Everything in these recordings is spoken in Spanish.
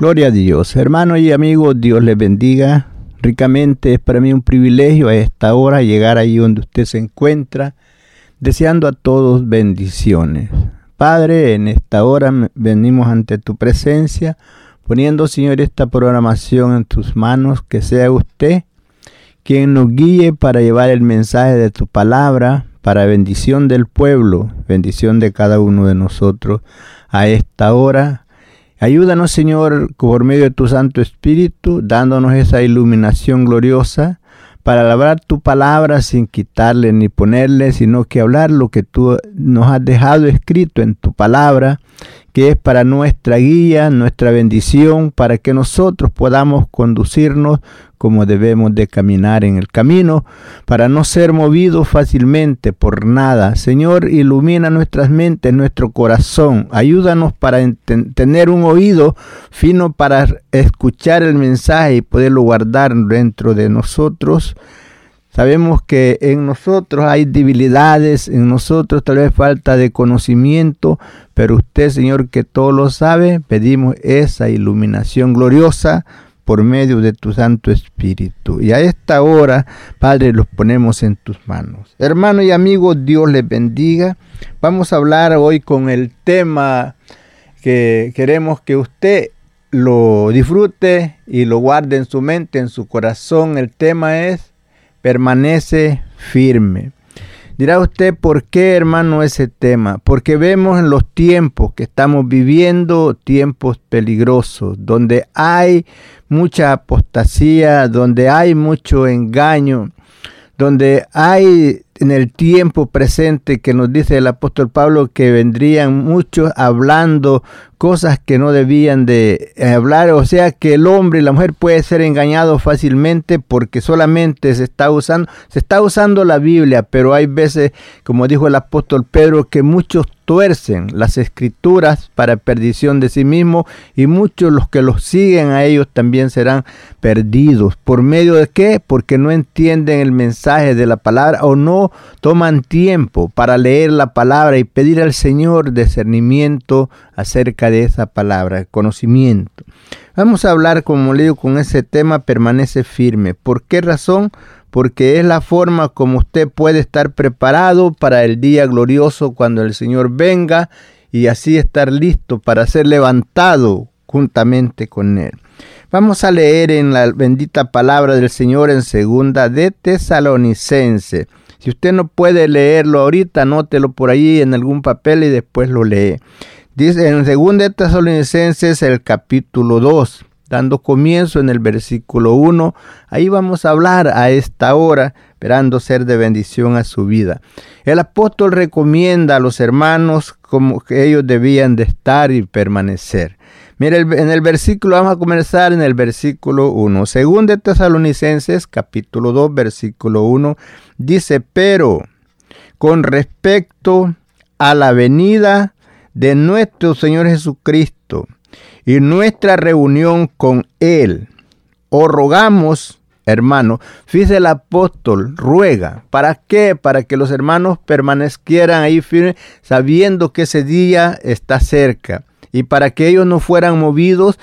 Gloria a Dios. Hermanos y amigos, Dios les bendiga ricamente. Es para mí un privilegio a esta hora llegar ahí donde usted se encuentra, deseando a todos bendiciones. Padre, en esta hora venimos ante tu presencia, poniendo, Señor, esta programación en tus manos, que sea usted quien nos guíe para llevar el mensaje de tu palabra, para bendición del pueblo, bendición de cada uno de nosotros a esta hora. Ayúdanos, Señor, por medio de tu Santo Espíritu, dándonos esa iluminación gloriosa para labrar tu palabra sin quitarle ni ponerle, sino que hablar lo que tú nos has dejado escrito en tu palabra, que es para nuestra guía, nuestra bendición, para que nosotros podamos conducirnos como debemos de caminar en el camino, para no ser movidos fácilmente por nada. Señor, ilumina nuestras mentes, nuestro corazón, ayúdanos para tener un oído fino para escuchar el mensaje y poderlo guardar dentro de nosotros. Sabemos que en nosotros hay debilidades, en nosotros tal vez falta de conocimiento, pero usted, Señor, que todo lo sabe, pedimos esa iluminación gloriosa por medio de tu Santo Espíritu. Y a esta hora, Padre, los ponemos en tus manos. Hermano y amigo, Dios les bendiga. Vamos a hablar hoy con el tema que queremos que usted lo disfrute y lo guarde en su mente, en su corazón. El tema es permanece firme. Dirá usted, ¿por qué hermano ese tema? Porque vemos en los tiempos que estamos viviendo tiempos peligrosos, donde hay mucha apostasía, donde hay mucho engaño, donde hay en el tiempo presente que nos dice el apóstol Pablo que vendrían muchos hablando cosas que no debían de hablar, o sea que el hombre y la mujer puede ser engañado fácilmente porque solamente se está usando, se está usando la Biblia, pero hay veces, como dijo el apóstol Pedro, que muchos tuercen las escrituras para perdición de sí mismo y muchos los que los siguen a ellos también serán perdidos. ¿Por medio de qué? Porque no entienden el mensaje de la palabra o no toman tiempo para leer la palabra y pedir al Señor discernimiento acerca de esa palabra, conocimiento. Vamos a hablar, como le digo, con ese tema permanece firme. ¿Por qué razón? porque es la forma como usted puede estar preparado para el día glorioso cuando el Señor venga y así estar listo para ser levantado juntamente con Él. Vamos a leer en la bendita palabra del Señor en segunda de Tesalonicense. Si usted no puede leerlo ahorita, anótelo por ahí en algún papel y después lo lee. Dice en segunda de Tesalonicenses el capítulo 2 dando comienzo en el versículo 1. Ahí vamos a hablar a esta hora, esperando ser de bendición a su vida. El apóstol recomienda a los hermanos como que ellos debían de estar y permanecer. Mire, en el versículo, vamos a comenzar en el versículo 1. Según de Tesalonicenses, capítulo 2, versículo 1, dice, pero con respecto a la venida de nuestro Señor Jesucristo, y nuestra reunión con Él. O rogamos, hermano, fíjese el apóstol, ruega. ¿Para qué? Para que los hermanos permanezcieran ahí firmes, sabiendo que ese día está cerca. Y para que ellos no fueran movidos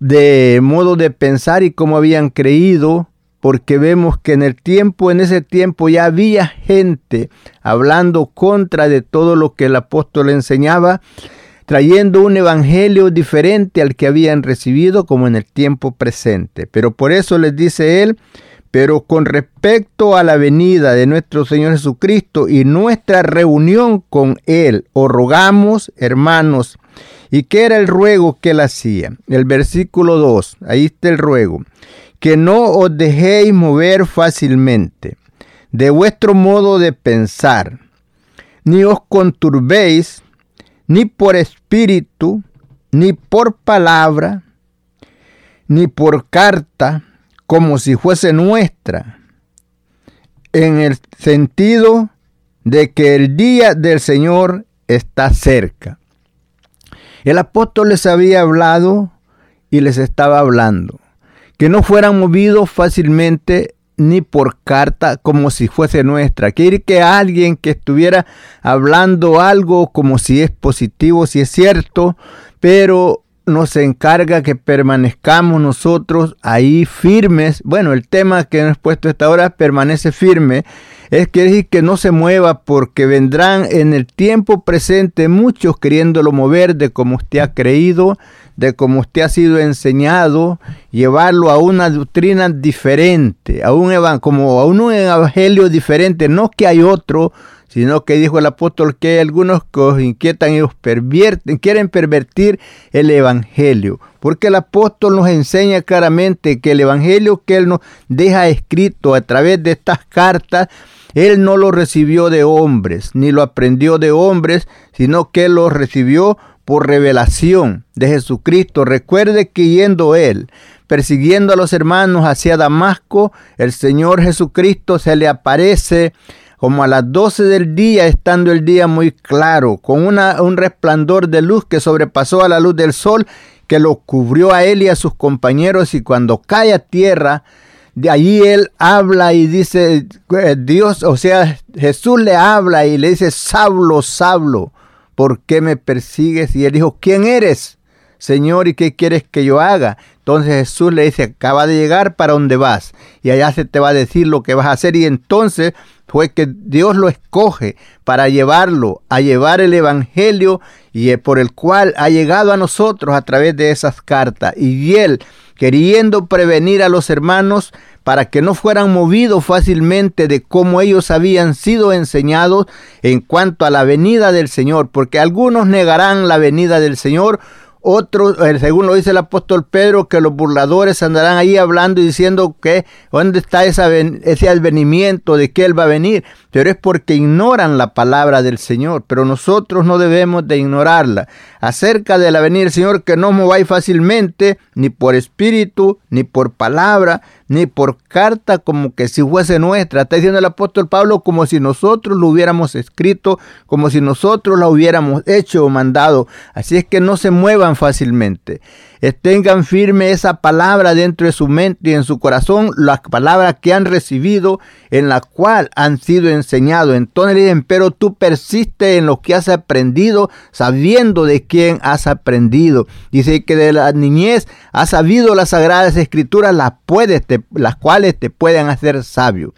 de modo de pensar y como habían creído, porque vemos que en el tiempo, en ese tiempo ya había gente hablando contra de todo lo que el apóstol enseñaba trayendo un evangelio diferente al que habían recibido como en el tiempo presente. Pero por eso les dice él, pero con respecto a la venida de nuestro Señor Jesucristo y nuestra reunión con Él, os rogamos, hermanos, ¿y qué era el ruego que Él hacía? El versículo 2, ahí está el ruego, que no os dejéis mover fácilmente de vuestro modo de pensar, ni os conturbéis ni por espíritu, ni por palabra, ni por carta, como si fuese nuestra, en el sentido de que el día del Señor está cerca. El apóstol les había hablado y les estaba hablando, que no fueran movidos fácilmente ni por carta como si fuese nuestra. Quiere que alguien que estuviera hablando algo como si es positivo, si es cierto, pero nos encarga que permanezcamos nosotros ahí firmes. Bueno, el tema que hemos puesto esta hora permanece firme. Es que decir que no se mueva porque vendrán en el tiempo presente muchos queriéndolo mover de como usted ha creído, de cómo usted ha sido enseñado, llevarlo a una doctrina diferente, a un como a un evangelio diferente, no que hay otro, sino que dijo el apóstol que hay algunos que os inquietan y os pervierten, quieren pervertir el evangelio, porque el apóstol nos enseña claramente que el evangelio que él nos deja escrito a través de estas cartas él no lo recibió de hombres, ni lo aprendió de hombres, sino que lo recibió por revelación de Jesucristo. Recuerde que yendo él, persiguiendo a los hermanos hacia Damasco, el Señor Jesucristo se le aparece como a las 12 del día, estando el día muy claro, con un resplandor de luz que sobrepasó a la luz del sol, que lo cubrió a él y a sus compañeros, y cuando cae a tierra, de allí él habla y dice, eh, Dios, o sea, Jesús le habla y le dice, Sablo, Sablo, ¿por qué me persigues? Y él dijo, ¿quién eres? Señor, ¿y qué quieres que yo haga? Entonces Jesús le dice, acaba de llegar para donde vas y allá se te va a decir lo que vas a hacer. Y entonces fue que Dios lo escoge para llevarlo, a llevar el Evangelio y por el cual ha llegado a nosotros a través de esas cartas. Y él, queriendo prevenir a los hermanos, para que no fueran movidos fácilmente de cómo ellos habían sido enseñados en cuanto a la venida del Señor, porque algunos negarán la venida del Señor, otros, eh, según lo dice el apóstol Pedro, que los burladores andarán ahí hablando y diciendo que dónde está ese advenimiento de que Él va a venir, pero es porque ignoran la palabra del Señor, pero nosotros no debemos de ignorarla. Acerca de la del Señor, que no mováis fácilmente, ni por espíritu, ni por palabra, ni por carta como que si fuese nuestra. Está diciendo el apóstol Pablo como si nosotros lo hubiéramos escrito, como si nosotros la hubiéramos hecho o mandado. Así es que no se muevan fácilmente. Tengan firme esa palabra dentro de su mente y en su corazón, las palabras que han recibido, en la cual han sido enseñados. Entonces dicen, pero tú persiste en lo que has aprendido, sabiendo de quién has aprendido. Dice que de la niñez has sabido las sagradas escrituras, las, cuales te pueden hacer sabio.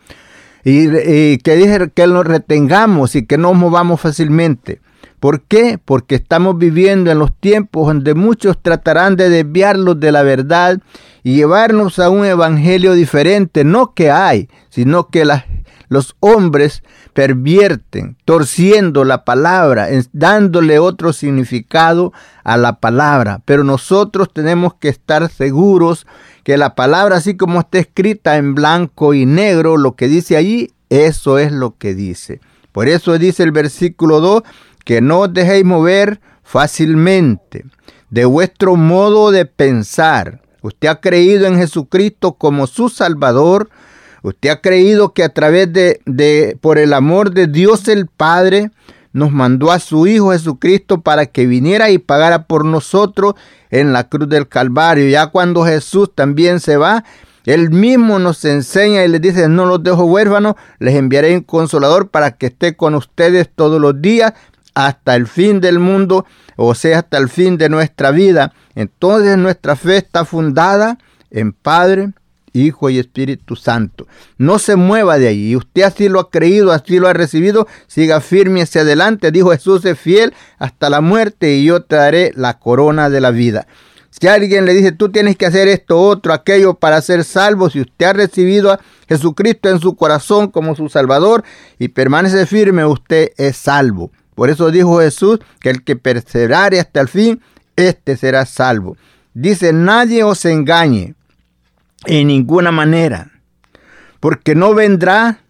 Y, que dice que nos retengamos y que no movamos fácilmente. ¿Por qué? Porque estamos viviendo en los tiempos donde muchos tratarán de desviarlos de la verdad y llevarnos a un evangelio diferente, no que hay, sino que los hombres pervierten, torciendo la palabra, dándole otro significado a la palabra. Pero nosotros tenemos que estar seguros que la palabra, así como está escrita en blanco y negro, lo que dice allí, eso es lo que dice. Por eso dice el versículo 2, que no os dejéis mover fácilmente de vuestro modo de pensar. Usted ha creído en Jesucristo como su Salvador. Usted ha creído que a través de, de, por el amor de Dios el Padre, nos mandó a su Hijo Jesucristo para que viniera y pagara por nosotros en la cruz del Calvario. Ya cuando Jesús también se va, él mismo nos enseña y les dice, no los dejo huérfanos, les enviaré un consolador para que esté con ustedes todos los días hasta el fin del mundo, o sea, hasta el fin de nuestra vida. Entonces nuestra fe está fundada en Padre, Hijo y Espíritu Santo. No se mueva de ahí. Usted así lo ha creído, así lo ha recibido. Siga firme hacia adelante. Dijo Jesús es fiel hasta la muerte y yo te daré la corona de la vida. Si alguien le dice, tú tienes que hacer esto, otro, aquello para ser salvo, si usted ha recibido a Jesucristo en su corazón como su Salvador y permanece firme, usted es salvo. Por eso dijo Jesús que el que perseverare hasta el fin, éste será salvo. Dice, nadie os engañe en ninguna manera, porque no vendrá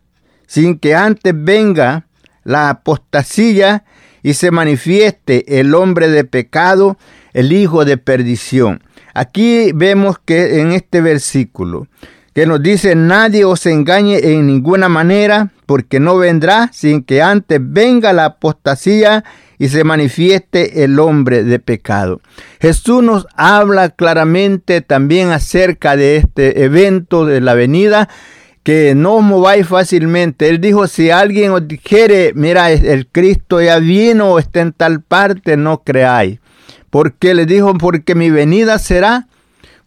sin que antes venga la apostasía y se manifieste el hombre de pecado, el hijo de perdición. Aquí vemos que en este versículo que nos dice, nadie os engañe en ninguna manera, porque no vendrá sin que antes venga la apostasía y se manifieste el hombre de pecado. Jesús nos habla claramente también acerca de este evento de la venida que no os mováis fácilmente. Él dijo, si alguien os dijere, mira, el Cristo ya vino o está en tal parte, no creáis. Porque le dijo, porque mi venida será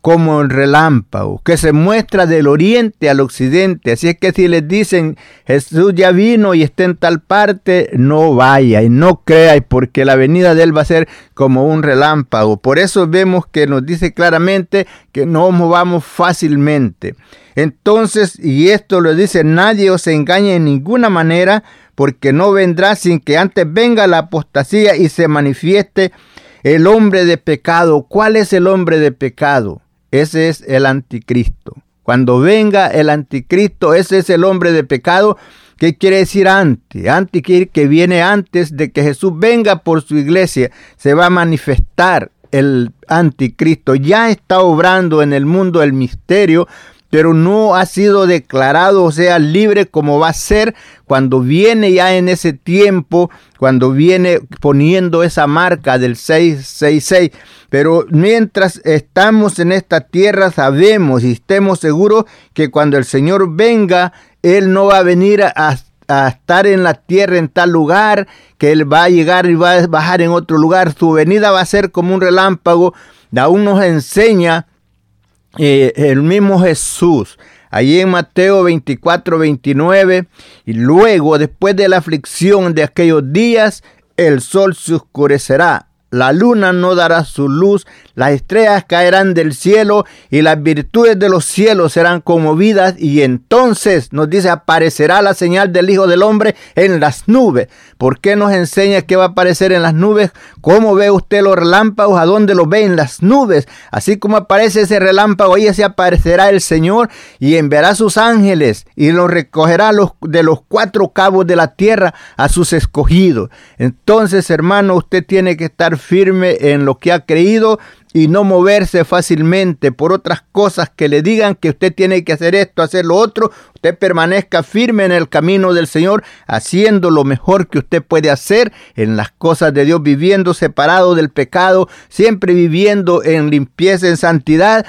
como el relámpago, que se muestra del oriente al occidente. Así es que si les dicen Jesús ya vino y está en tal parte, no vaya y no creáis, porque la venida de él va a ser como un relámpago. Por eso vemos que nos dice claramente que no movamos fácilmente. Entonces, y esto lo dice, nadie os engañe en ninguna manera, porque no vendrá sin que antes venga la apostasía y se manifieste el hombre de pecado. ¿Cuál es el hombre de pecado? Ese es el anticristo. Cuando venga el anticristo, ese es el hombre de pecado. ¿Qué quiere decir antes? Antes que viene antes de que Jesús venga por su iglesia. Se va a manifestar el anticristo. Ya está obrando en el mundo el misterio pero no ha sido declarado, o sea, libre como va a ser cuando viene ya en ese tiempo, cuando viene poniendo esa marca del 666. Pero mientras estamos en esta tierra, sabemos y estemos seguros que cuando el Señor venga, Él no va a venir a, estar en la tierra en tal lugar, que Él va a llegar y va a bajar en otro lugar. Su venida va a ser como un relámpago. Aún nos enseña el mismo Jesús, allí en Mateo 24, 29, y luego, después de la aflicción de aquellos días, el sol se oscurecerá la luna no dará su luz, las estrellas caerán del cielo y las virtudes de los cielos serán conmovidas y entonces nos dice aparecerá la señal del Hijo del Hombre en las nubes. ¿Por qué nos enseña que va a aparecer en las nubes? ¿Cómo ve usted los relámpagos? ¿A dónde los ve en las nubes? Así como aparece ese relámpago, ahí se aparecerá el Señor y enviará sus ángeles y los recogerá de los cuatro cabos de la tierra a sus escogidos. Entonces, hermano, usted tiene que estar firme en lo que ha creído y no moverse fácilmente. Por otras cosas que le digan que usted tiene que hacer esto, hacer lo otro, usted permanezca firme en el camino del Señor, haciendo lo mejor que usted puede hacer en las cosas de Dios, viviendo separado del pecado, siempre viviendo en limpieza, en santidad,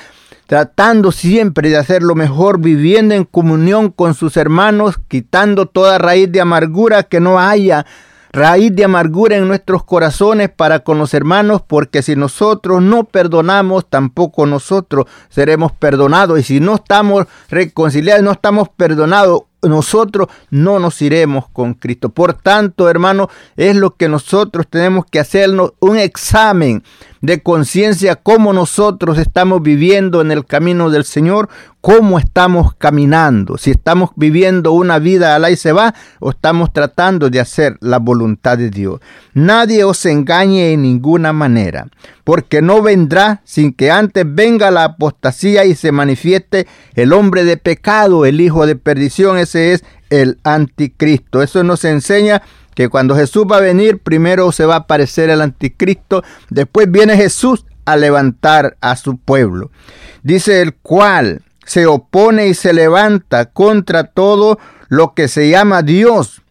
tratando siempre de hacer lo mejor, viviendo en comunión con sus hermanos, quitando toda raíz de amargura que no haya raíz de amargura en nuestros corazones para con los hermanos, porque si nosotros no perdonamos, tampoco nosotros seremos perdonados. Y si no estamos reconciliados, no estamos perdonados, nosotros no nos iremos con Cristo. Por tanto, hermano, es lo que nosotros tenemos que hacernos un examen de conciencia, cómo nosotros estamos viviendo en el camino del Señor, cómo estamos caminando, si estamos viviendo una vida a la y se va o estamos tratando de hacer la voluntad de Dios. Nadie os engañe en ninguna manera, porque no vendrá sin que antes venga la apostasía y se manifieste el hombre de pecado, el hijo de perdición, ese es el anticristo. Eso nos enseña que cuando Jesús va a venir, primero se va a aparecer el anticristo, después viene Jesús a levantar a su pueblo. Dice el cual se opone y se levanta contra todo lo que se llama Dios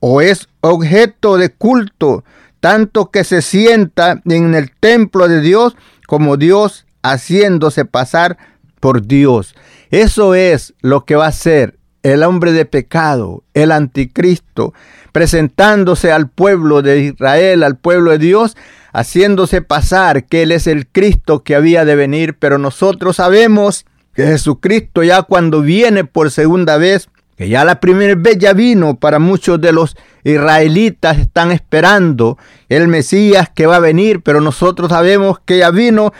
o es objeto de culto, tanto que se sienta en el templo de Dios como Dios haciéndose pasar por Dios. Eso es lo que va a ser el hombre de pecado, el anticristo, presentándose al pueblo de Israel, al pueblo de Dios, haciéndose pasar que Él es el Cristo que había de venir, pero nosotros sabemos que Jesucristo ya cuando viene por segunda vez, que ya la primera vez ya vino, para muchos de los israelitas están esperando el Mesías que va a venir, pero nosotros sabemos que ya vino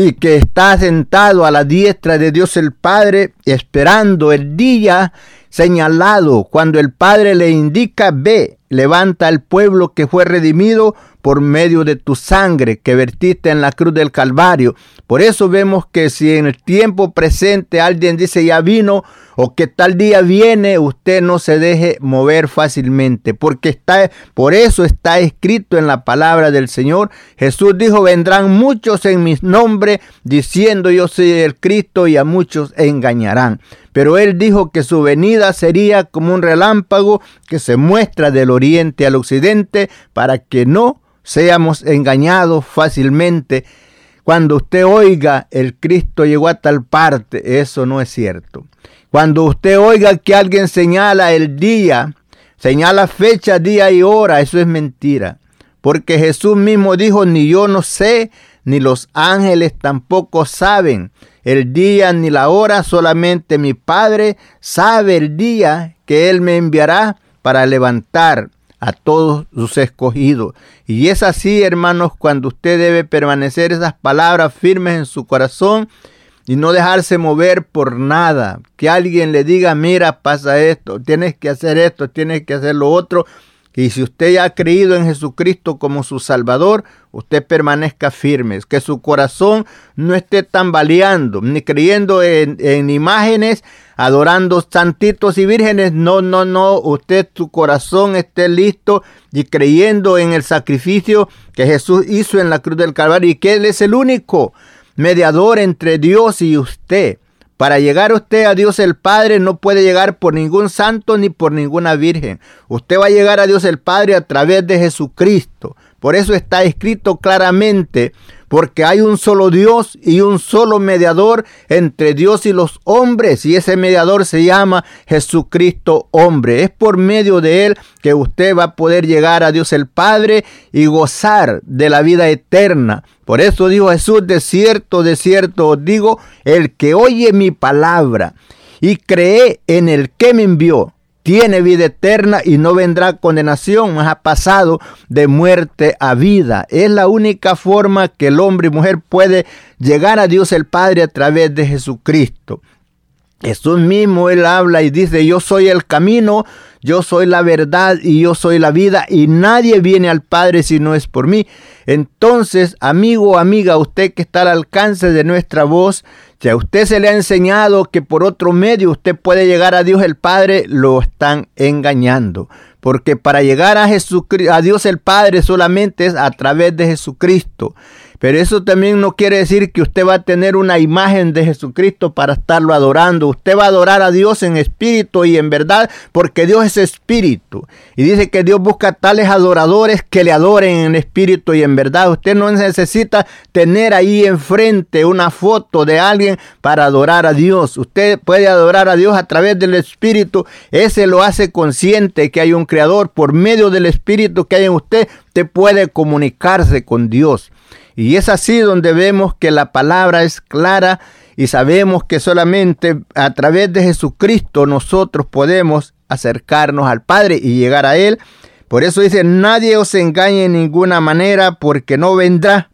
y que está sentado a la diestra de Dios el Padre, esperando el día señalado, cuando el Padre le indica, ve, levanta al pueblo que fue redimido por medio de tu sangre que vertiste en la cruz del Calvario. Por eso vemos que si en el tiempo presente alguien dice ya vino o que tal día viene, usted no se deje mover fácilmente, porque está por eso está escrito en la palabra del Señor. Jesús dijo, "Vendrán muchos en mi nombre diciendo yo soy el Cristo y a muchos engañarán." Pero él dijo que su venida sería como un relámpago que se muestra del oriente al occidente para que no seamos engañados fácilmente. Cuando usted oiga el Cristo llegó a tal parte, eso no es cierto. Cuando usted oiga que alguien señala el día, señala fecha, día y hora, eso es mentira. Porque Jesús mismo dijo, ni yo no sé, ni los ángeles tampoco saben el día ni la hora, solamente mi Padre sabe el día que Él me enviará para levantar a todos sus escogidos. Y es así, hermanos, cuando usted debe permanecer esas palabras firmes en su corazón y no dejarse mover por nada. Que alguien le diga, mira, pasa esto, tienes que hacer esto, tienes que hacer lo otro. Y si usted ya ha creído en Jesucristo como su Salvador, usted permanezca firme. Que su corazón no esté tambaleando, ni creyendo en, en, imágenes, adorando santitos y vírgenes. No, no, no. Usted, su corazón esté listo y creyendo en el sacrificio que Jesús hizo en la cruz del Calvario y que Él es el único mediador entre Dios y usted. Para llegar usted a Dios el Padre no puede llegar por ningún santo ni por ninguna virgen. Usted va a llegar a Dios el Padre a través de Jesucristo. Por eso está escrito claramente, porque hay un solo Dios y un solo mediador entre Dios y los hombres, y ese mediador se llama Jesucristo hombre. Es por medio de él que usted va a poder llegar a Dios el Padre y gozar de la vida eterna. Por eso dijo Jesús, de cierto, de cierto os digo, el que oye mi palabra y cree en el que me envió, tiene vida eterna y no vendrá condenación, más ha pasado de muerte a vida. Es la única forma que el hombre y mujer puede llegar a Dios el Padre a través de Jesucristo. Jesús mismo, Él habla y dice, yo soy el camino, yo soy la verdad y yo soy la vida y nadie viene al Padre si no es por mí. Entonces, amigo, amiga, usted que está al alcance de nuestra voz, si a usted se le ha enseñado que por otro medio usted puede llegar a Dios el Padre, lo están engañando. Porque para llegar a, Jesucristo, a Dios el Padre solamente es a través de Jesucristo. Pero eso también no quiere decir que usted va a tener una imagen de Jesucristo para estarlo adorando. Usted va a adorar a Dios en espíritu y en verdad porque Dios es espíritu. Y dice que Dios busca tales adoradores que le adoren en espíritu y en verdad. Usted no necesita tener ahí enfrente una foto de alguien para adorar a Dios. Usted puede adorar a Dios a través del espíritu. Ese lo hace consciente que hay un creador. Por medio del espíritu que hay en usted, usted puede comunicarse con Dios. Y es así donde vemos que la palabra es clara y sabemos que solamente a través de Jesucristo nosotros podemos acercarnos al Padre y llegar a Él. Por eso dice, nadie os engañe en ninguna manera porque no vendrá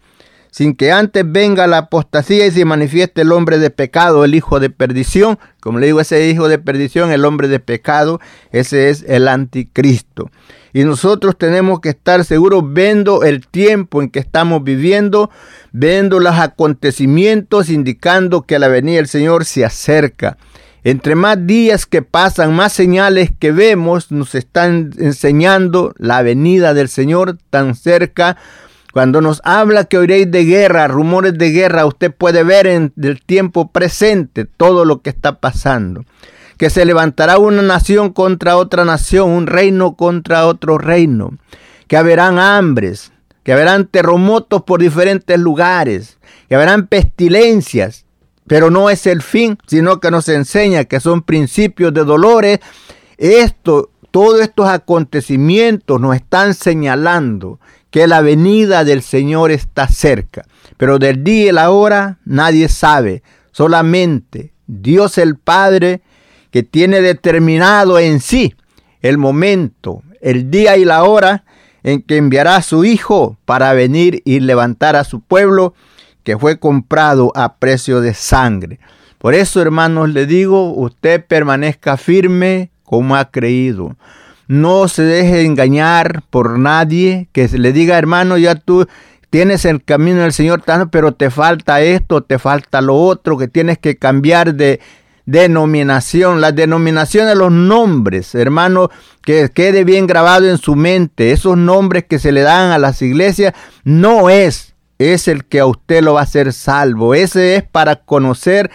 sin que antes venga la apostasía y se manifieste el hombre de pecado, el hijo de perdición. Como le digo, ese hijo de perdición, el hombre de pecado, ese es el anticristo. Y nosotros tenemos que estar seguros viendo el tiempo en que estamos viviendo, viendo los acontecimientos indicando que la venida del Señor se acerca. Entre más días que pasan, más señales que vemos nos están enseñando la venida del Señor tan cerca. Cuando nos habla que oiréis de guerra, rumores de guerra, usted puede ver en el tiempo presente todo lo que está pasando que se levantará una nación contra otra nación, un reino contra otro reino, que haberán hambres, que habrán terremotos por diferentes lugares, que habrán pestilencias, pero no es el fin, sino que nos enseña que son principios de dolores. Esto, todos estos acontecimientos nos están señalando que la venida del Señor está cerca, pero del día y la hora nadie sabe, solamente Dios el Padre que tiene determinado en sí el momento, el día y la hora en que enviará a su Hijo para venir y levantar a su pueblo que fue comprado a precio de sangre. Por eso, hermanos, le digo, usted permanezca firme como ha creído. No se deje engañar por nadie que le diga, hermano, ya tú tienes el camino del Señor, pero te falta esto, te falta lo otro, que tienes que cambiar de, denominación, la denominación de los nombres, hermano, que quede bien grabado en su mente. Esos nombres que se le dan a las iglesias no es, es el que a usted lo va a hacer salvo. Ese es para conocer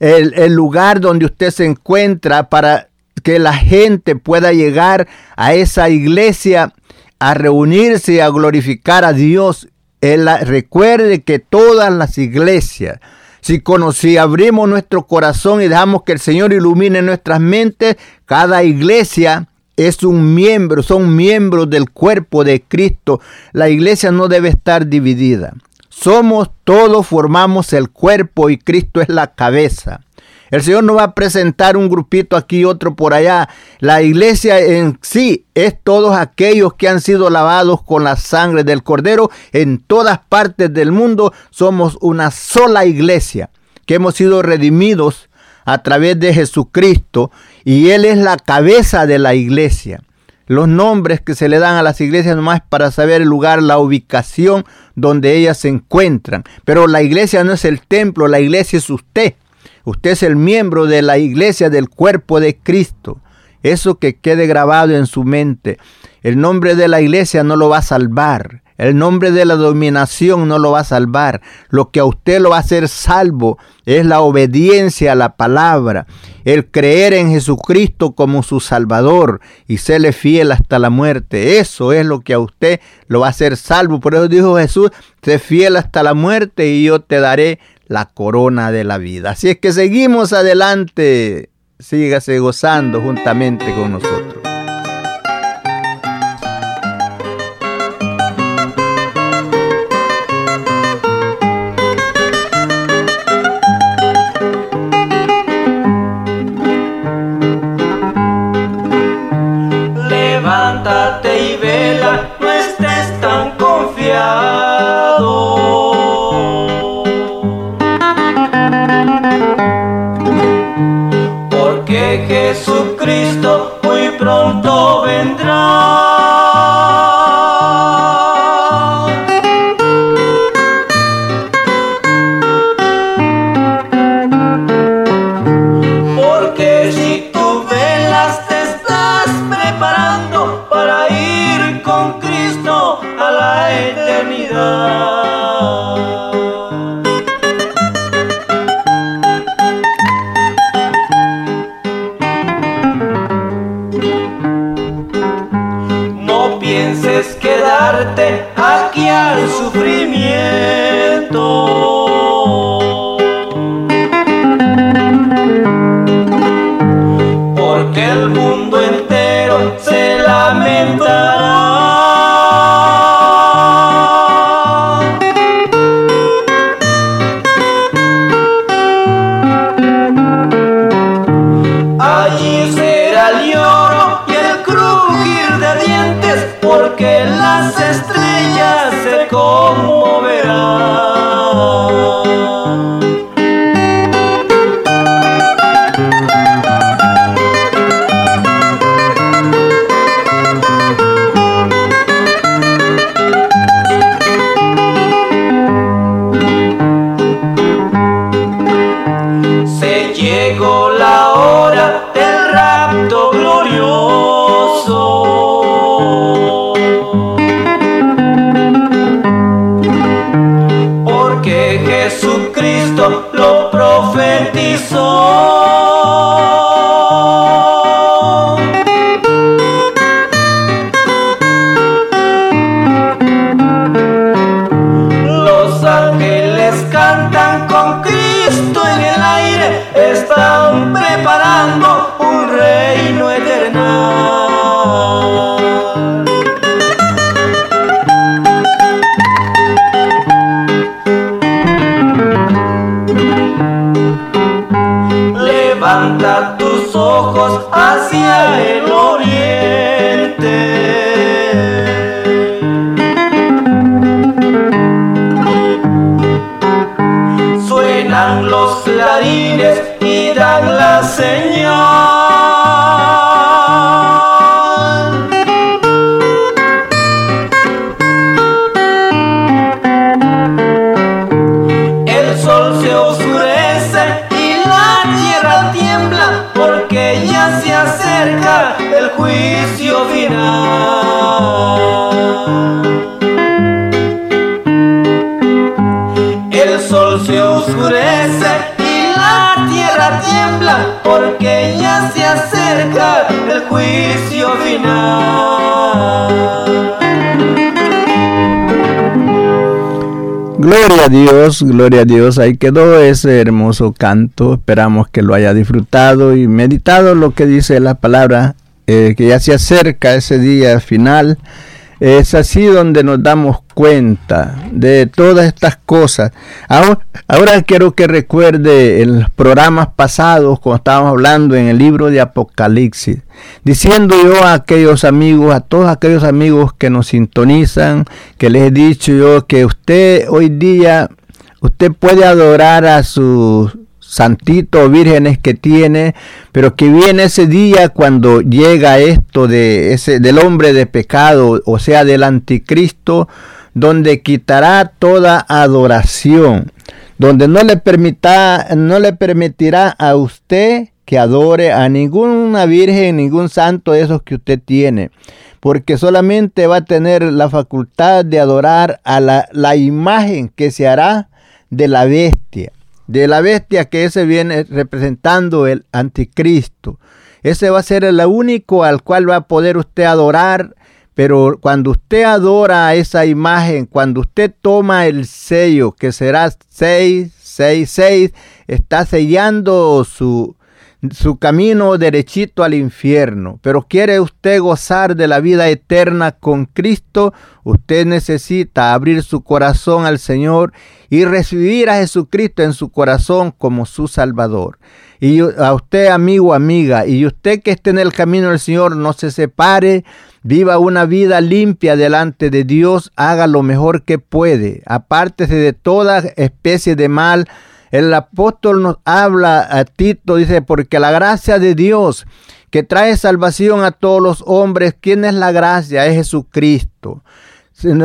el, el lugar donde usted se encuentra, para que la gente pueda llegar a esa iglesia a reunirse y a glorificar a Dios. Él, recuerde que todas las iglesias, si, si abrimos nuestro corazón y dejamos que el Señor ilumine nuestras mentes, cada iglesia es un miembro, son miembros del cuerpo de Cristo. La iglesia no debe estar dividida. Somos todos, formamos el cuerpo y Cristo es la cabeza. El Señor no va a presentar un grupito aquí, otro por allá. La iglesia en sí es todos aquellos que han sido lavados con la sangre del Cordero. En todas partes del mundo somos una sola iglesia, que hemos sido redimidos a través de Jesucristo y Él es la cabeza de la iglesia. Los nombres que se le dan a las iglesias nomás para saber el lugar, la ubicación donde ellas se encuentran. Pero la iglesia no es el templo, la iglesia es usted. Usted es el miembro de la iglesia del cuerpo de Cristo. Eso que quede grabado en su mente. El nombre de la iglesia no lo va a salvar. El nombre de la dominación no lo va a salvar. Lo que a usted lo va a hacer salvo es la obediencia a la palabra, el creer en Jesucristo como su Salvador y serle fiel hasta la muerte. Eso es lo que a usted lo va a hacer salvo. Por eso dijo Jesús, sé fiel hasta la muerte y yo te daré la corona de la vida. Así es que seguimos adelante. Sígase gozando juntamente con nosotros. Aquí al Gloria a Dios, gloria a Dios. Ahí quedó ese hermoso canto. Esperamos que lo haya disfrutado y meditado lo que dice la palabra, eh, que ya se acerca ese día final es así donde nos damos cuenta de todas estas cosas. Ahora, quiero que recuerde en los programas pasados, cuando estábamos hablando en el libro de Apocalipsis, diciendo yo a aquellos amigos, a todos aquellos amigos que nos sintonizan, que les he dicho yo que usted hoy día, usted puede adorar a sus santitos vírgenes que tiene, pero que viene ese día cuando llega esto de ese del hombre de pecado, o sea, del anticristo, donde quitará toda adoración, donde no le permita, no le permitirá a usted que adore a ninguna virgen, ningún santo de esos que usted tiene, porque solamente va a tener la facultad de adorar a la, la imagen que se hará de la bestia de la bestia que ese viene representando el anticristo. Ese va a ser el único al cual va a poder usted adorar. Pero cuando usted adora a esa imagen, cuando usted toma el sello, que será 666, está sellando su, su camino derechito al infierno. Pero quiere usted gozar de la vida eterna con Cristo, usted necesita abrir su corazón al Señor y recibir a Jesucristo en su corazón como su Salvador. Y a usted, amigo, amiga, y usted que esté en el camino del Señor, no se separe, viva una vida limpia delante de Dios, haga lo mejor que puede, apártese de toda especie de mal, el apóstol nos habla a Tito, dice, porque la gracia de Dios que trae salvación a todos los hombres, ¿quién es la gracia? Es Jesucristo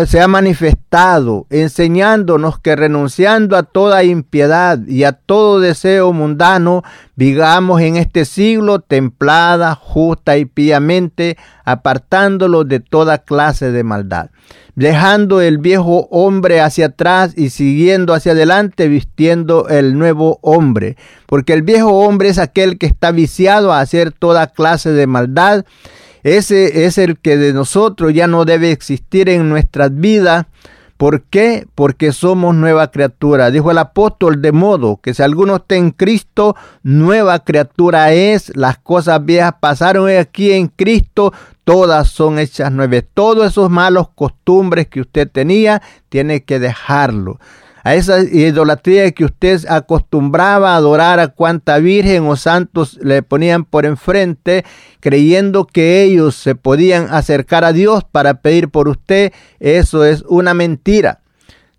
se ha manifestado enseñándonos que renunciando a toda impiedad y a todo deseo mundano, vivamos en este siglo templada, justa y piamente, apartándolo de toda clase de maldad, dejando el viejo hombre hacia atrás y siguiendo hacia adelante, vistiendo el nuevo hombre, porque el viejo hombre es aquel que está viciado a hacer toda clase de maldad, ese es el que de nosotros ya no debe existir en nuestras vidas. ¿Por qué? Porque somos nueva criatura. Dijo el apóstol de modo que si alguno está en Cristo, nueva criatura es. Las cosas viejas pasaron aquí en Cristo, todas son hechas nuevas. Todos esos malos costumbres que usted tenía, tiene que dejarlo a esa idolatría que usted acostumbraba a adorar a cuanta virgen o santos le ponían por enfrente, creyendo que ellos se podían acercar a Dios para pedir por usted, eso es una mentira.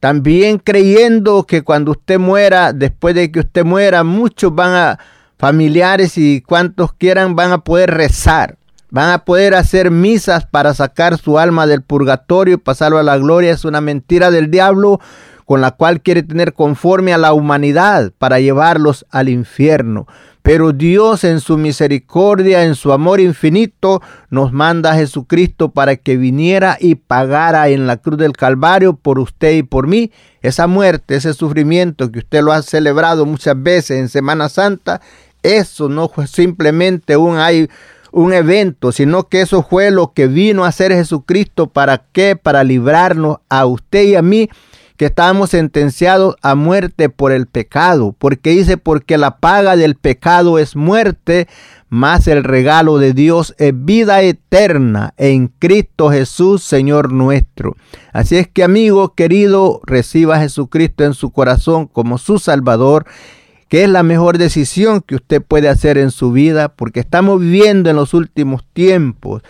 También creyendo que cuando usted muera, después de que usted muera, muchos van a, familiares y cuantos quieran, van a poder rezar. Van a poder hacer misas para sacar su alma del purgatorio y pasarlo a la gloria. Es una mentira del diablo con la cual quiere tener conforme a la humanidad para llevarlos al infierno. Pero Dios en su misericordia, en su amor infinito, nos manda a Jesucristo para que viniera y pagara en la cruz del Calvario por usted y por mí esa muerte, ese sufrimiento que usted lo ha celebrado muchas veces en Semana Santa. Eso no fue simplemente un, un evento, sino que eso fue lo que vino a hacer Jesucristo. ¿Para qué? Para librarnos a usted y a mí que estábamos sentenciados a muerte por el pecado, porque dice, porque la paga del pecado es muerte, más el regalo de Dios es vida eterna en Cristo Jesús, Señor nuestro. Así es que amigo querido, reciba a Jesucristo en su corazón como su Salvador que es la mejor decisión que usted puede hacer en su vida, porque estamos viviendo en los últimos tiempos.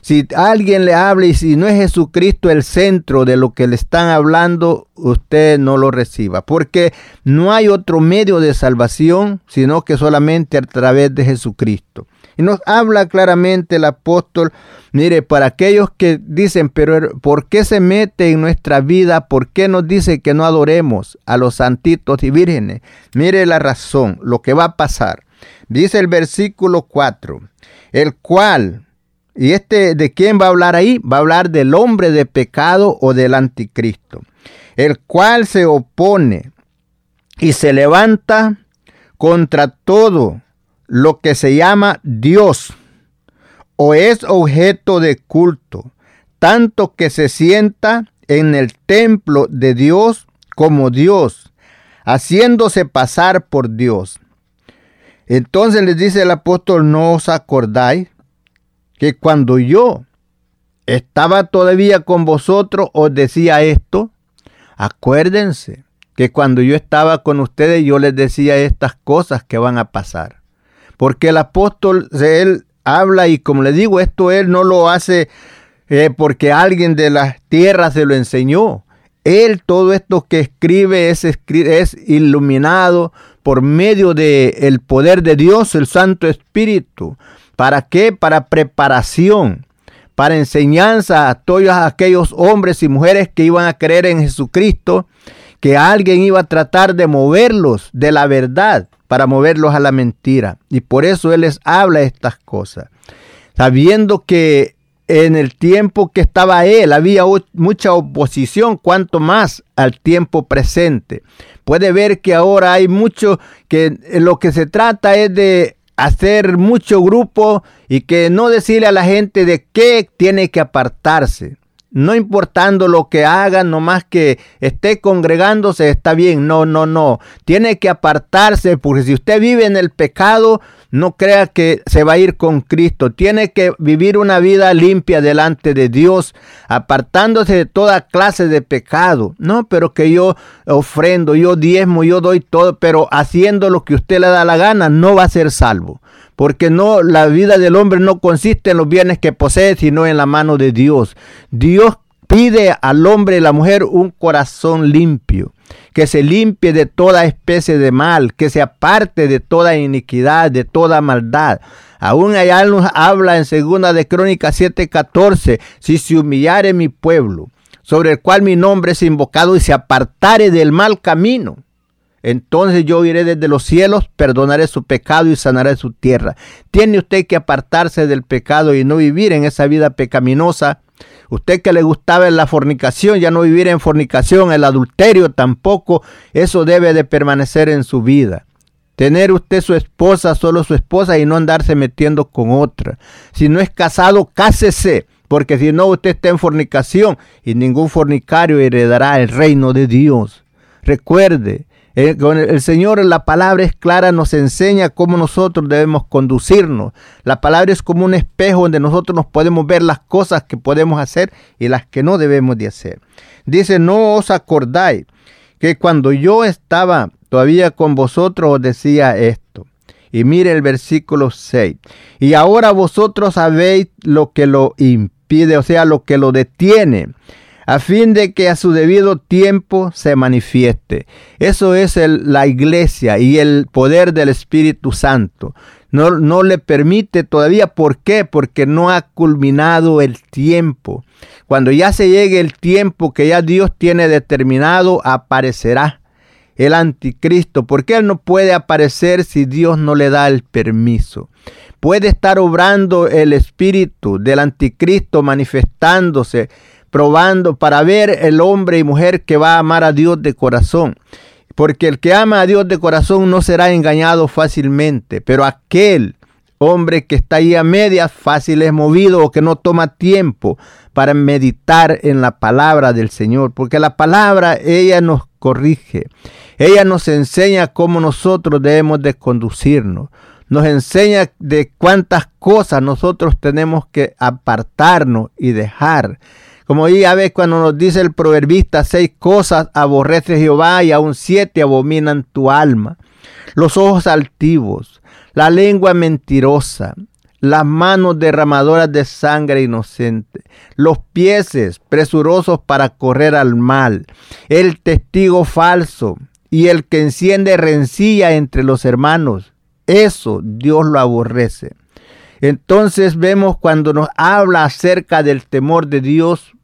Si alguien le habla y si no es Jesucristo el centro de lo que le están hablando, usted no lo reciba, porque no hay otro medio de salvación, sino que solamente a través de Jesucristo. Y nos habla claramente el apóstol, mire, para aquellos que dicen, pero ¿por qué se mete en nuestra vida? ¿Por qué nos dice que no adoremos a los santitos y vírgenes? Mire la razón, lo que va a pasar. Dice el versículo 4, el cual, y este de quién va a hablar ahí? Va a hablar del hombre de pecado o del anticristo, el cual se opone y se levanta contra todo lo que se llama Dios o es objeto de culto, tanto que se sienta en el templo de Dios como Dios, haciéndose pasar por Dios. Entonces les dice el apóstol, no os acordáis que cuando yo estaba todavía con vosotros os decía esto. Acuérdense que cuando yo estaba con ustedes yo les decía estas cosas que van a pasar. Porque el apóstol, él habla y como le digo, esto él no lo hace eh, porque alguien de las tierras se lo enseñó. Él todo esto que escribe es, es iluminado por medio del el poder de Dios, el Santo Espíritu. ¿Para qué? Para preparación, para enseñanza a todos aquellos hombres y mujeres que iban a creer en Jesucristo, que alguien iba a tratar de moverlos de la verdad para moverlos a la mentira. Y por eso Él les habla estas cosas. Sabiendo que en el tiempo que estaba Él había mucha oposición, cuanto más al tiempo presente. Puede ver que ahora hay mucho, que lo que se trata es de hacer mucho grupo y que no decirle a la gente de qué tiene que apartarse no importando lo que hagan, nomás que esté congregándose, está bien. No, no, no. Tiene que apartarse, porque si usted vive en el pecado, no crea que se va a ir con Cristo. Tiene que vivir una vida limpia delante de Dios, apartándose de toda clase de pecado. No, pero que yo ofrendo, yo diezmo, yo doy todo, pero haciendo lo que usted le da la gana, no va a ser salvo porque no la vida del hombre no consiste en los bienes que posee, sino en la mano de Dios. Dios pide al hombre y la mujer un corazón limpio, que se limpie de toda especie de mal, que se aparte de toda iniquidad, de toda maldad. Aún allá nos habla en segunda de Crónicas 7:14, si se humillare mi pueblo, sobre el cual mi nombre es invocado y se apartare del mal camino entonces yo iré desde los cielos, perdonaré su pecado y sanaré su tierra. Tiene usted que apartarse del pecado y no vivir en esa vida pecaminosa. Usted que le gustaba la fornicación, ya no vivir en fornicación, el adulterio tampoco, eso debe de permanecer en su vida. Tener usted su esposa, solo su esposa, y no andarse metiendo con otra. Si no es casado, cásese, porque si no, usted está en fornicación y ningún fornicario heredará el reino de Dios. Recuerde, eh, el Señor, la palabra es clara, nos enseña cómo nosotros debemos conducirnos. La palabra es como un espejo donde nosotros nos podemos ver las cosas que podemos hacer y las que no debemos de hacer. Dice, no os acordáis que cuando yo estaba todavía con vosotros os decía esto. Y mire el versículo 6. Y ahora vosotros sabéis lo que lo impide, o sea, lo que lo detiene, a fin de que a su debido tiempo se manifieste. Eso es la iglesia y el poder del Espíritu Santo. No, no le permite todavía. ¿Por qué? Porque no ha culminado el tiempo. Cuando ya se llegue el tiempo que ya Dios tiene determinado, aparecerá el anticristo, porque él no puede aparecer si Dios no le da el permiso. Puede estar obrando el espíritu del anticristo manifestándose, probando para ver el hombre y mujer que va a amar a Dios de corazón. Porque el que ama a Dios de corazón no será engañado fácilmente, pero aquel hombre que está ahí a medias, fácil es movido o que no toma tiempo para meditar en la palabra del Señor, porque la palabra ella nos corrige, ella nos enseña cómo nosotros debemos de conducirnos, nos enseña de cuántas cosas nosotros tenemos que apartarnos y dejar. Como ya ves cuando nos dice el proverbista, seis cosas aborrece Jehová y aún siete abominan tu alma. Los ojos altivos, la lengua mentirosa, las manos derramadoras de sangre inocente, los pies presurosos para correr al mal, el testigo falso y el que enciende rencilla entre los hermanos. Eso Dios lo aborrece. Entonces vemos cuando nos habla acerca del temor de Dios,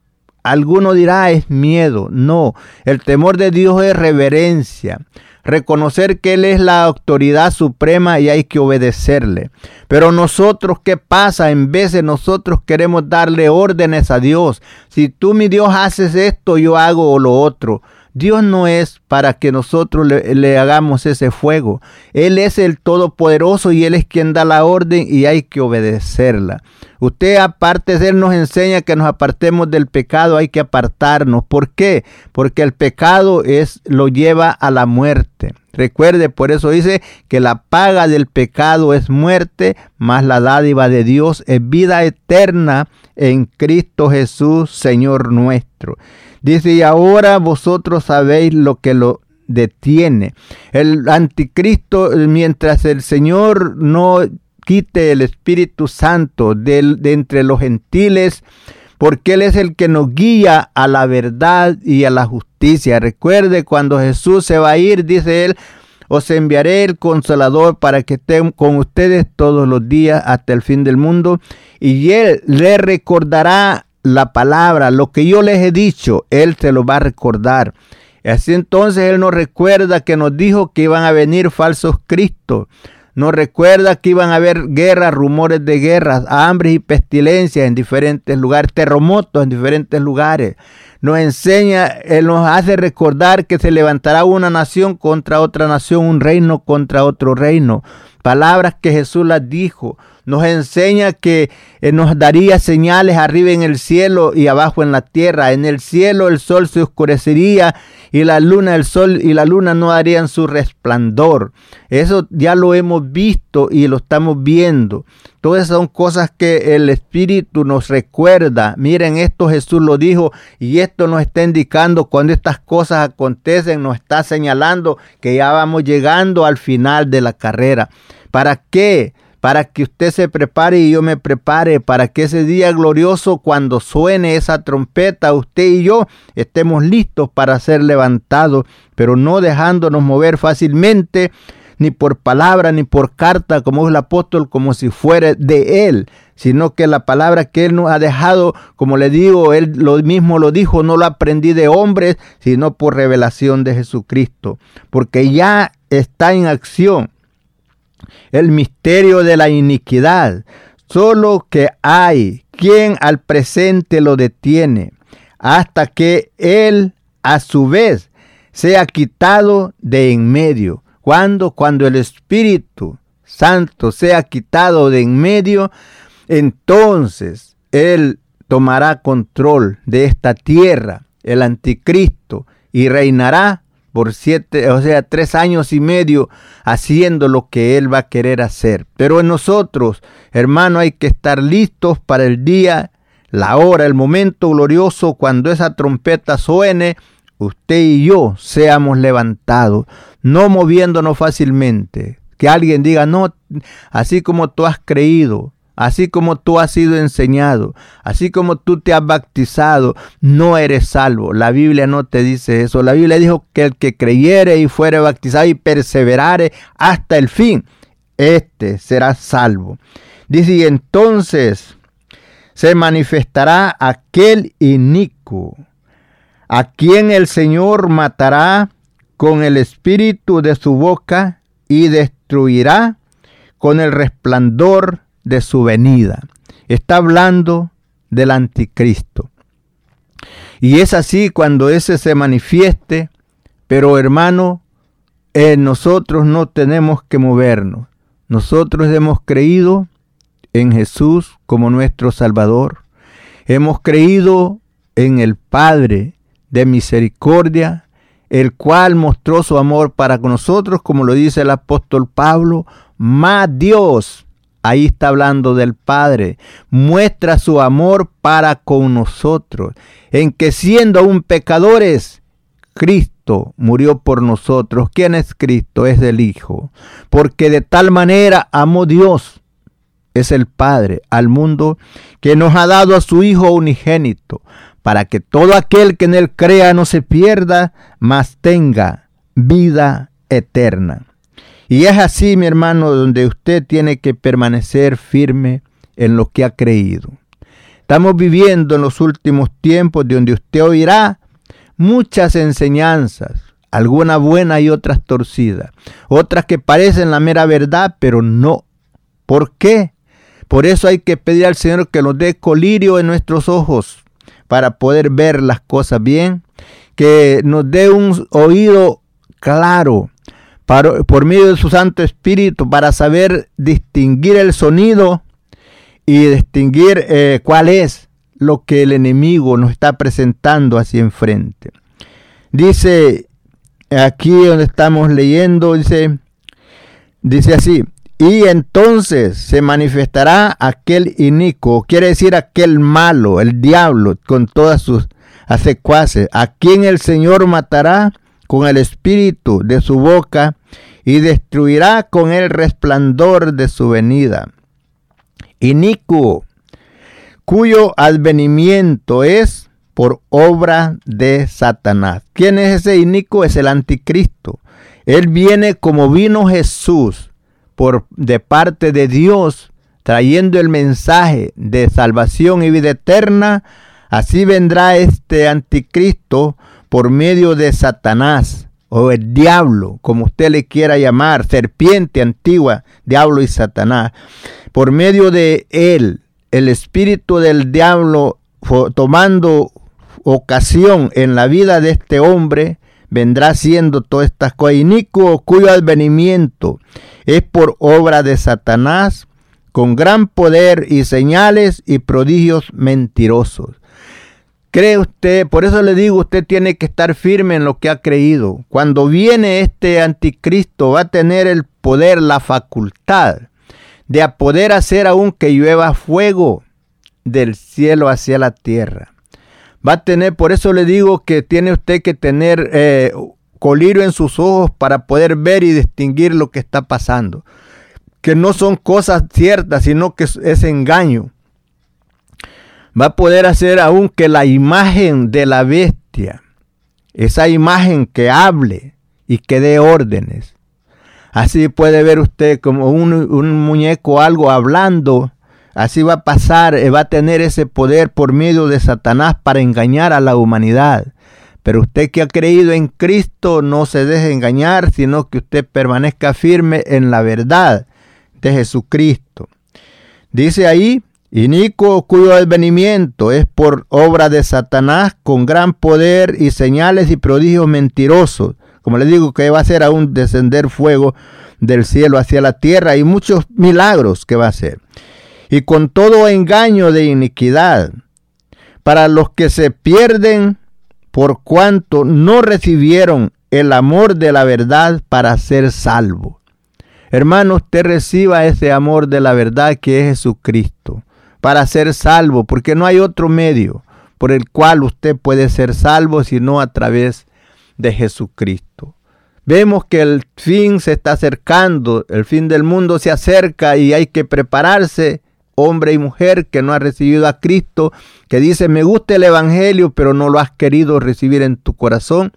alguno dirá es miedo. No, el temor de Dios es reverencia reconocer que Él es la autoridad suprema y hay que obedecerle. Pero nosotros, ¿qué pasa? En vez de nosotros queremos darle órdenes a Dios. Si tú, mi Dios, haces esto, yo hago lo otro. Dios no es para que nosotros le, hagamos ese fuego. Él es el Todopoderoso y Él es quien da la orden y hay que obedecerla. Usted aparte de Él nos enseña que nos apartemos del pecado, hay que apartarnos. ¿Por qué? Porque el pecado es, lo lleva a la muerte. Recuerde, por eso dice que la paga del pecado es muerte, más la dádiva de Dios es vida eterna en Cristo Jesús, Señor nuestro. Dice, y ahora vosotros sabéis lo que lo detiene. El anticristo, mientras el Señor no quite el Espíritu Santo de, de entre los gentiles, porque Él es el que nos guía a la verdad y a la justicia. Recuerde, cuando Jesús se va a ir, dice Él, os enviaré el consolador para que esté con ustedes todos los días hasta el fin del mundo, y Él le recordará la palabra, lo que yo les he dicho, Él se lo va a recordar. Así entonces Él nos recuerda que nos dijo que iban a venir falsos cristos. Nos recuerda que iban a haber guerras, rumores de guerras, hambres y pestilencias en diferentes lugares, terremotos en diferentes lugares. Nos enseña, Él nos hace recordar que se levantará una nación contra otra nación, un reino contra otro reino. Palabras que Jesús las dijo nos enseña que eh, nos daría señales arriba en el cielo y abajo en la tierra. En el cielo el sol se oscurecería y la luna, el sol y la luna no darían su resplandor. Eso ya lo hemos visto y lo estamos viendo. Todas son cosas que el Espíritu nos recuerda. Miren, esto Jesús lo dijo y esto nos está indicando cuando estas cosas acontecen, nos está señalando que ya vamos llegando al final de la carrera. ¿Para qué? para que usted se prepare y yo me prepare, para que ese día glorioso, cuando suene esa trompeta, usted y yo estemos listos para ser levantados, pero no dejándonos mover fácilmente, ni por palabra, ni por carta, como es el apóstol, como si fuera de él, sino que la palabra que él nos ha dejado, como le digo, él lo mismo lo dijo, no lo aprendí de hombres, sino por revelación de Jesucristo, porque ya está en acción el misterio de la iniquidad, solo que hay quien al presente lo detiene, hasta que él a su vez sea quitado de en medio. Cuando, cuando el Espíritu Santo sea quitado de en medio, entonces Él tomará control de esta tierra, el anticristo, y reinará por siete, o sea, tres años y medio haciendo lo que Él va a querer hacer. Pero en nosotros, hermano, hay que estar listos para el día, la hora, el momento glorioso cuando esa trompeta suene, usted y yo seamos levantados, no moviéndonos fácilmente. Que alguien diga, no, así como tú has creído, Así como tú has sido enseñado, así como tú te has bautizado, no eres salvo. La Biblia no te dice eso. La Biblia dijo que el que creyere y fuere bautizado y perseverare hasta el fin, este será salvo. Dice, y entonces se manifestará aquel inicuo, a quien el Señor matará con el espíritu de su boca y destruirá con el resplandor de su venida. Está hablando del anticristo. Y es así cuando ese se manifieste, pero hermano, nosotros no tenemos que movernos. Nosotros hemos creído en Jesús como nuestro Salvador. Hemos creído en el Padre de misericordia, el cual mostró su amor para nosotros, como lo dice el apóstol Pablo, más Dios Ahí está hablando del Padre. Muestra su amor para con nosotros, en que siendo aún pecadores, Cristo murió por nosotros. ¿Quién es Cristo? Es el Hijo. Porque de tal manera amó Dios, es el Padre, al mundo, que nos ha dado a su Hijo unigénito, para que todo aquel que en él crea no se pierda, mas tenga vida eterna. Y es así, mi hermano, donde usted tiene que permanecer firme en lo que ha creído. Estamos viviendo en los últimos tiempos donde usted oirá muchas enseñanzas, algunas buenas y otras torcidas, otras que parecen la mera verdad, pero no. ¿Por qué? Por eso hay que pedir al Señor que nos dé colirio en nuestros ojos para poder ver las cosas bien, que nos dé un oído claro por medio de su Santo Espíritu para saber distinguir el sonido y distinguir eh, cuál es lo que el enemigo nos está presentando hacia enfrente. Dice aquí donde estamos leyendo, dice, dice así, y entonces se manifestará aquel inico, quiere decir aquel malo, el diablo, con todas sus secuaces, a quien el Señor matará con el espíritu de su boca y destruirá con el resplandor de su venida. Inicuo, cuyo advenimiento es por obra de Satanás. ¿Quién es ese inicuo? Es el anticristo. Él viene como vino Jesús por de parte de Dios, trayendo el mensaje de salvación y vida eterna. Así vendrá este anticristo por medio de Satanás o el diablo, como usted le quiera llamar, serpiente antigua, diablo y Satanás. Por medio de él, el espíritu del diablo tomando ocasión en la vida de este hombre, vendrá siendo todas estas cosas. Inicuo cuyo advenimiento es por obra de Satanás, con gran poder y señales y prodigios mentirosos. ¿Cree usted? Por eso le digo, usted tiene que estar firme en lo que ha creído. Cuando viene este anticristo va a tener el poder, la facultad de poder hacer aún que llueva fuego del cielo hacia la tierra. Va a tener, por eso le digo que tiene usted que tener eh, colirio en sus ojos para poder ver y distinguir lo que está pasando. Que no son cosas ciertas, sino que es engaño va a poder hacer aún que la imagen de la bestia, esa imagen que hable y que dé órdenes. Así puede ver usted como un, un muñeco algo hablando. Así va a pasar, eh, va a tener ese poder por medio de Satanás para engañar a la humanidad. Pero usted que ha creído en Cristo no se deje engañar, sino que usted permanezca firme en la verdad de Jesucristo. Dice ahí, Inico cuyo advenimiento es por obra de Satanás con gran poder y señales y prodigios mentirosos, como le digo, que va a ser aún descender fuego del cielo hacia la tierra y muchos milagros que va a hacer. Y con todo engaño de iniquidad, para los que se pierden por cuanto no recibieron el amor de la verdad para ser salvo. Hermano, usted reciba ese amor de la verdad que es Jesucristo para ser salvo, porque no hay otro medio por el cual usted puede ser salvo sino a través de Jesucristo. Vemos que el fin se está acercando, el fin del mundo se acerca y hay que prepararse, hombre y mujer que no ha recibido a Cristo, que dice, me gusta el Evangelio, pero no lo has querido recibir en tu corazón.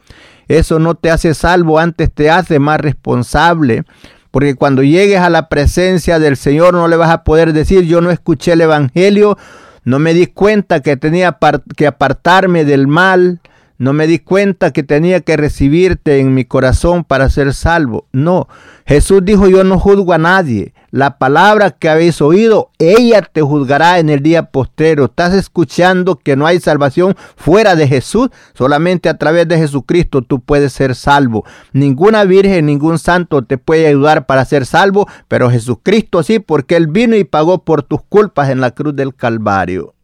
Eso no te hace salvo, antes te hace más responsable, porque cuando llegues a la presencia del Señor no le vas a poder decir, yo no escuché el Evangelio, no me di cuenta que tenía que apartarme del mal, no me di cuenta que tenía que recibirte en mi corazón para ser salvo. No, Jesús dijo, yo no juzgo a nadie. La palabra que habéis oído, ella te juzgará en el día postero. ¿Estás escuchando que no hay salvación fuera de Jesús? Solamente a través de Jesucristo tú puedes ser salvo. Ninguna virgen, ningún santo te puede ayudar para ser salvo, pero Jesucristo sí, porque Él vino y pagó por tus culpas en la cruz del Calvario.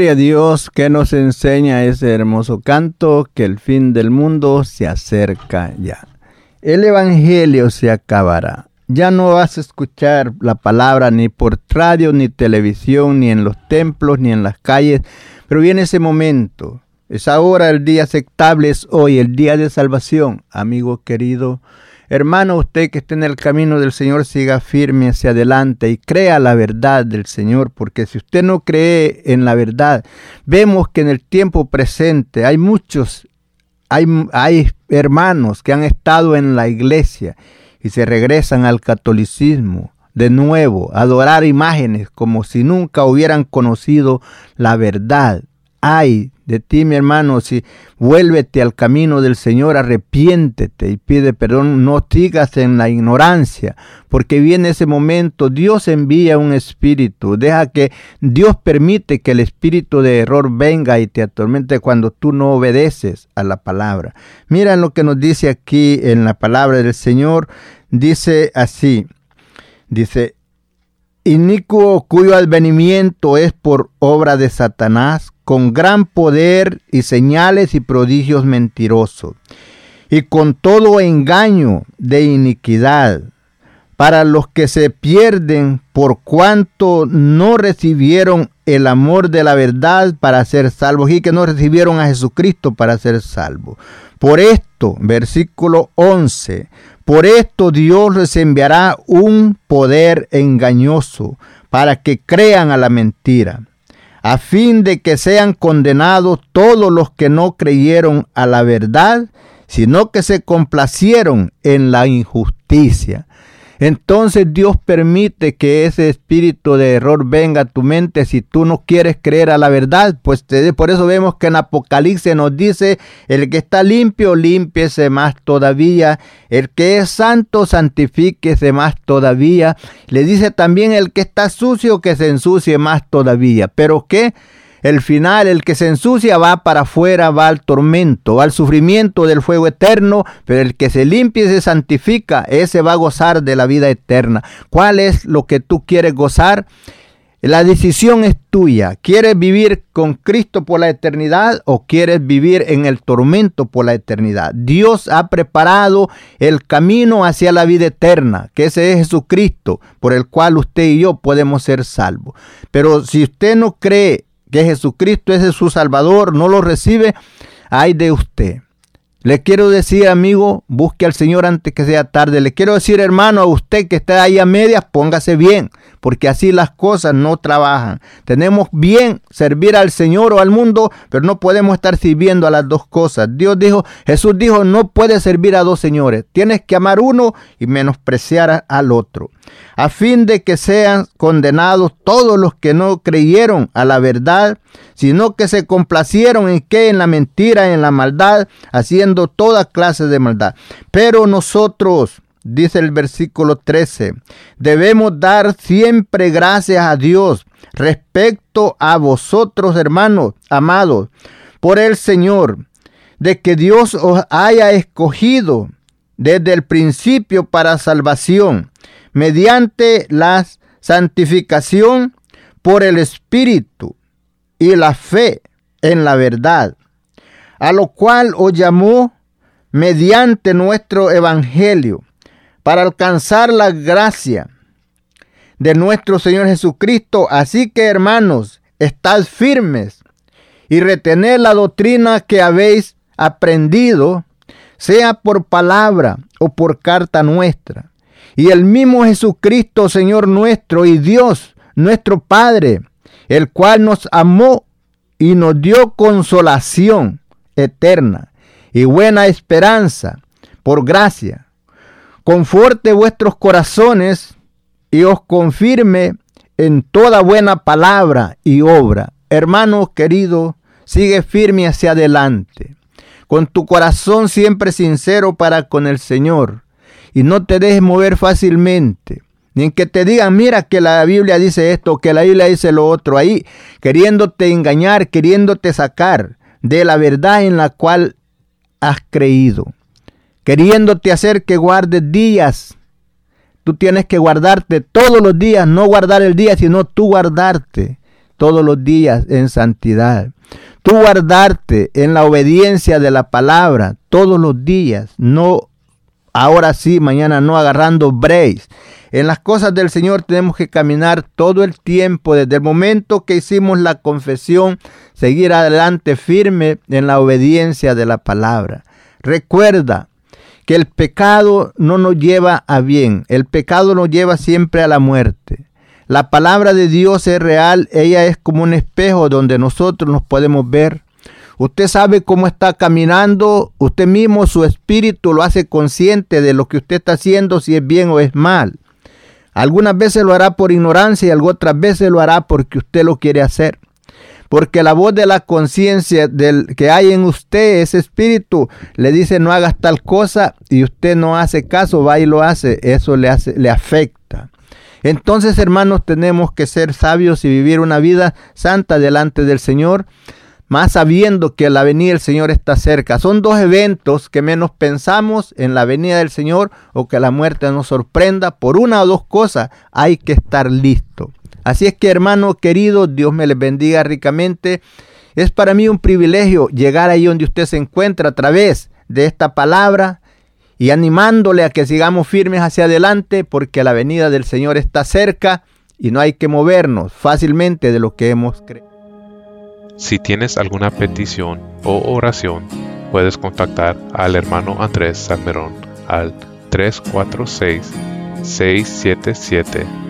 Gloria a Dios que nos enseña ese hermoso canto que el fin del mundo se acerca ya. El Evangelio se acabará. Ya no vas a escuchar la palabra ni por radio, ni televisión, ni en los templos, ni en las calles, pero viene ese momento. Es ahora el día aceptable, es hoy el día de salvación, amigo querido Hermano, usted que esté en el camino del Señor, siga firme hacia adelante y crea la verdad del Señor, porque si usted no cree en la verdad, vemos que en el tiempo presente hay muchos, hay, hay hermanos que han estado en la iglesia y se regresan al catolicismo de nuevo, adorar imágenes como si nunca hubieran conocido la verdad. Ay de ti, mi hermano, si vuélvete al camino del Señor, arrepiéntete y pide perdón, no sigas en la ignorancia, porque viene ese momento, Dios envía un espíritu, deja que Dios permite que el espíritu de error venga y te atormente cuando tú no obedeces a la palabra. Mira lo que nos dice aquí en la palabra del Señor, dice así, dice, inicuo cuyo advenimiento es por obra de Satanás, con gran poder y señales y prodigios mentirosos, y con todo engaño de iniquidad, para los que se pierden por cuanto no recibieron el amor de la verdad para ser salvos y que no recibieron a Jesucristo para ser salvos. Por esto, versículo 11, por esto Dios les enviará un poder engañoso para que crean a la mentira a fin de que sean condenados todos los que no creyeron a la verdad, sino que se complacieron en la injusticia. Entonces Dios permite que ese espíritu de error venga a tu mente si tú no quieres creer a la verdad. Pues te, por eso vemos que en Apocalipsis nos dice, el que está limpio, límpiese más todavía. El que es santo, santifíquese más todavía. Le dice también el que está sucio, que se ensucie más todavía. Pero ¿qué? El final, el que se ensucia va para afuera, va al tormento, va al sufrimiento del fuego eterno, pero el que se limpia y se santifica, ese va a gozar de la vida eterna. ¿Cuál es lo que tú quieres gozar? La decisión es tuya. ¿Quieres vivir con Cristo por la eternidad o quieres vivir en el tormento por la eternidad? Dios ha preparado el camino hacia la vida eterna, que ese es Jesucristo, por el cual usted y yo podemos ser salvos. Pero si usted no cree que Jesucristo es su Salvador, no lo recibe, ay de usted. Le quiero decir, amigo, busque al Señor antes que sea tarde. Le quiero decir, hermano, a usted que está ahí a medias, póngase bien, porque así las cosas no trabajan. Tenemos bien servir al Señor o al mundo, pero no podemos estar sirviendo a las dos cosas. Dios dijo, Jesús dijo, no puedes servir a dos señores. Tienes que amar uno y menospreciar al otro a fin de que sean condenados todos los que no creyeron a la verdad, sino que se complacieron en que en la mentira, en la maldad, haciendo toda clase de maldad. Pero nosotros, dice el versículo 13, debemos dar siempre gracias a Dios respecto a vosotros, hermanos amados, por el Señor, de que Dios os haya escogido desde el principio para salvación mediante la santificación por el Espíritu y la fe en la verdad, a lo cual os llamó mediante nuestro Evangelio, para alcanzar la gracia de nuestro Señor Jesucristo. Así que, hermanos, estad firmes y retened la doctrina que habéis aprendido, sea por palabra o por carta nuestra y el mismo Jesucristo, Señor nuestro y Dios, nuestro Padre, el cual nos amó y nos dio consolación eterna y buena esperanza por gracia. Conforte vuestros corazones y os confirme en toda buena palabra y obra. Hermano querido, sigue firme hacia adelante, con tu corazón siempre sincero para con el Señor y no te dejes mover fácilmente. Ni en que te digan, mira que la Biblia dice esto, que la Biblia dice lo otro, ahí queriéndote engañar, queriéndote sacar de la verdad en la cual has creído, queriéndote hacer que guardes días. Tú tienes que guardarte todos los días, no guardar el día, sino tú guardarte todos los días en santidad. Tú guardarte en la obediencia de la palabra todos los días, no ahora sí, mañana no, agarrando brace. En las cosas del Señor tenemos que caminar todo el tiempo, desde el momento que hicimos la confesión, seguir adelante firme en la obediencia de la palabra. Recuerda que el pecado no nos lleva a bien, el pecado nos lleva siempre a la muerte. La palabra de Dios es real, ella es como un espejo donde nosotros nos podemos ver. Usted sabe cómo está caminando, usted mismo, su espíritu lo hace consciente de lo que usted está haciendo, si es bien o es mal. Algunas veces lo hará por ignorancia y otras veces lo hará porque usted lo quiere hacer. Porque la voz de la conciencia del que hay en usted, ese espíritu, le dice no hagas tal cosa y usted no hace caso, va y lo hace, eso le, hace, le afecta. Entonces, hermanos, tenemos que ser sabios y vivir una vida santa delante del Señor, más sabiendo que la venida del Señor está cerca. Son dos eventos que menos pensamos en la venida del Señor o que la muerte nos sorprenda. Por una o dos cosas hay que estar listo. Así es que hermano querido, Dios me les bendiga ricamente. Es para mí un privilegio llegar ahí donde usted se encuentra a través de esta palabra y animándole a que sigamos firmes hacia adelante porque la venida del Señor está cerca y no hay que movernos fácilmente de lo que hemos creído. Si tienes alguna petición o oración, puedes contactar al hermano Andrés Salmerón al 346 677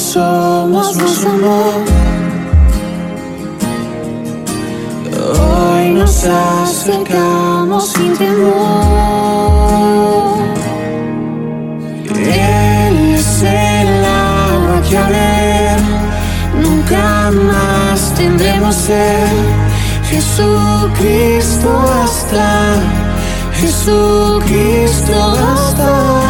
Somos nos amó. Hoy nos acercamos sin temor. Él es el agua que a ver nunca más tendremos ser. Jesucristo hasta, Jesucristo hasta mi